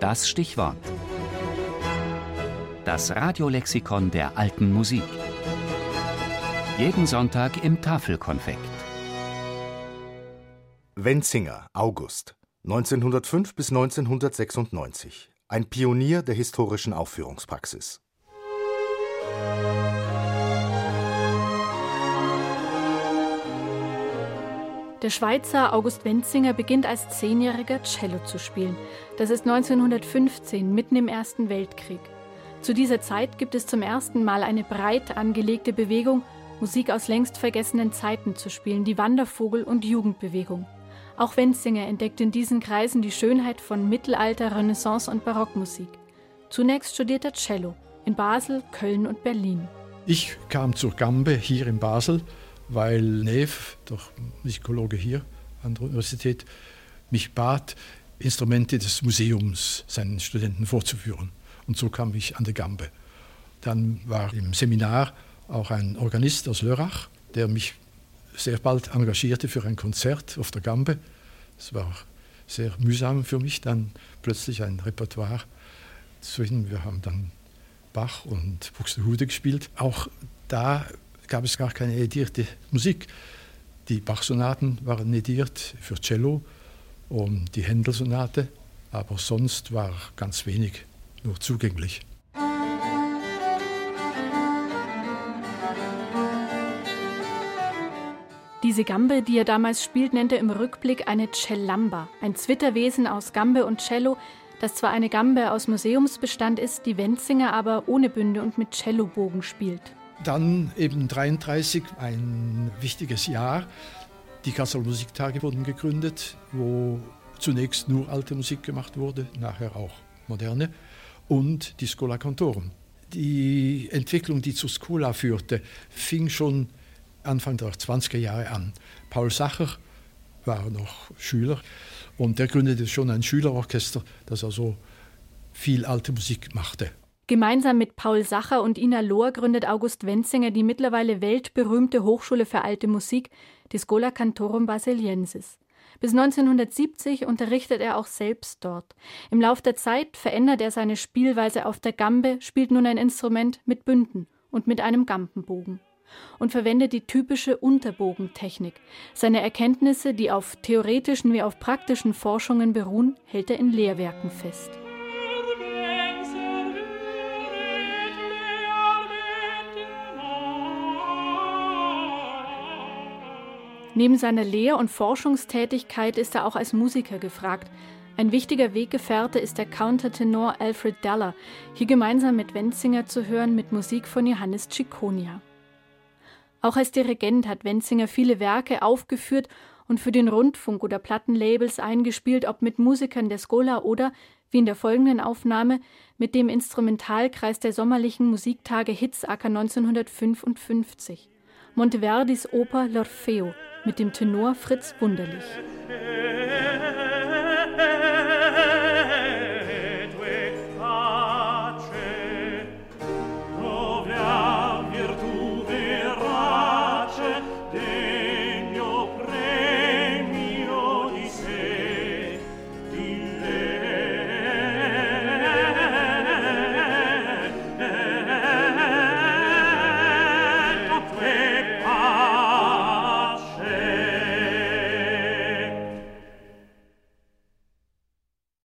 Das Stichwort. Das Radiolexikon der alten Musik. Jeden Sonntag im Tafelkonfekt. Wenzinger, August. 1905 bis 1996. Ein Pionier der historischen Aufführungspraxis. Der Schweizer August Wenzinger beginnt als Zehnjähriger Cello zu spielen. Das ist 1915, mitten im Ersten Weltkrieg. Zu dieser Zeit gibt es zum ersten Mal eine breit angelegte Bewegung, Musik aus längst vergessenen Zeiten zu spielen, die Wandervogel- und Jugendbewegung. Auch Wenzinger entdeckt in diesen Kreisen die Schönheit von Mittelalter, Renaissance und Barockmusik. Zunächst studiert er Cello in Basel, Köln und Berlin. Ich kam zur Gambe hier in Basel weil Neef, der Musikologe hier an der Universität, mich bat, Instrumente des Museums seinen Studenten vorzuführen. Und so kam ich an die Gambe. Dann war im Seminar auch ein Organist aus Lörrach, der mich sehr bald engagierte für ein Konzert auf der Gambe. Es war sehr mühsam für mich, dann plötzlich ein Repertoire zu finden. Wir haben dann Bach und Buxtehude gespielt. Auch da gab es gar keine edierte Musik. Die Bach-Sonaten waren ediert für Cello und die Händel-Sonate, aber sonst war ganz wenig nur zugänglich. Diese Gambe, die er damals spielt, nennt er im Rückblick eine Cellamba, ein Zwitterwesen aus Gambe und Cello, das zwar eine Gambe aus Museumsbestand ist, die Wenzinger aber ohne Bünde und mit Cellobogen spielt. Dann eben 33, ein wichtiges Jahr. Die Kasseler Musiktage wurden gegründet, wo zunächst nur alte Musik gemacht wurde, nachher auch moderne, und die Schola Cantorum. Die Entwicklung, die zur Schola führte, fing schon Anfang der 20er Jahre an. Paul Sacher war noch Schüler und der gründete schon ein Schülerorchester, das also viel alte Musik machte. Gemeinsam mit Paul Sacher und Ina Lohr gründet August Wenzinger die mittlerweile weltberühmte Hochschule für alte Musik, die Schola Cantorum Basiliensis. Bis 1970 unterrichtet er auch selbst dort. Im Lauf der Zeit verändert er seine Spielweise auf der Gambe, spielt nun ein Instrument mit Bünden und mit einem Gampenbogen und verwendet die typische Unterbogentechnik. Seine Erkenntnisse, die auf theoretischen wie auf praktischen Forschungen beruhen, hält er in Lehrwerken fest. Neben seiner Lehr- und Forschungstätigkeit ist er auch als Musiker gefragt. Ein wichtiger Weggefährte ist der Countertenor Alfred Deller, hier gemeinsam mit Wenzinger zu hören mit Musik von Johannes Ciconia. Auch als Dirigent hat Wenzinger viele Werke aufgeführt und für den Rundfunk oder Plattenlabels eingespielt, ob mit Musikern der Schola oder, wie in der folgenden Aufnahme, mit dem Instrumentalkreis der sommerlichen Musiktage Hitzacker 1955. Monteverdis Oper L'Orfeo mit dem Tenor Fritz Wunderlich.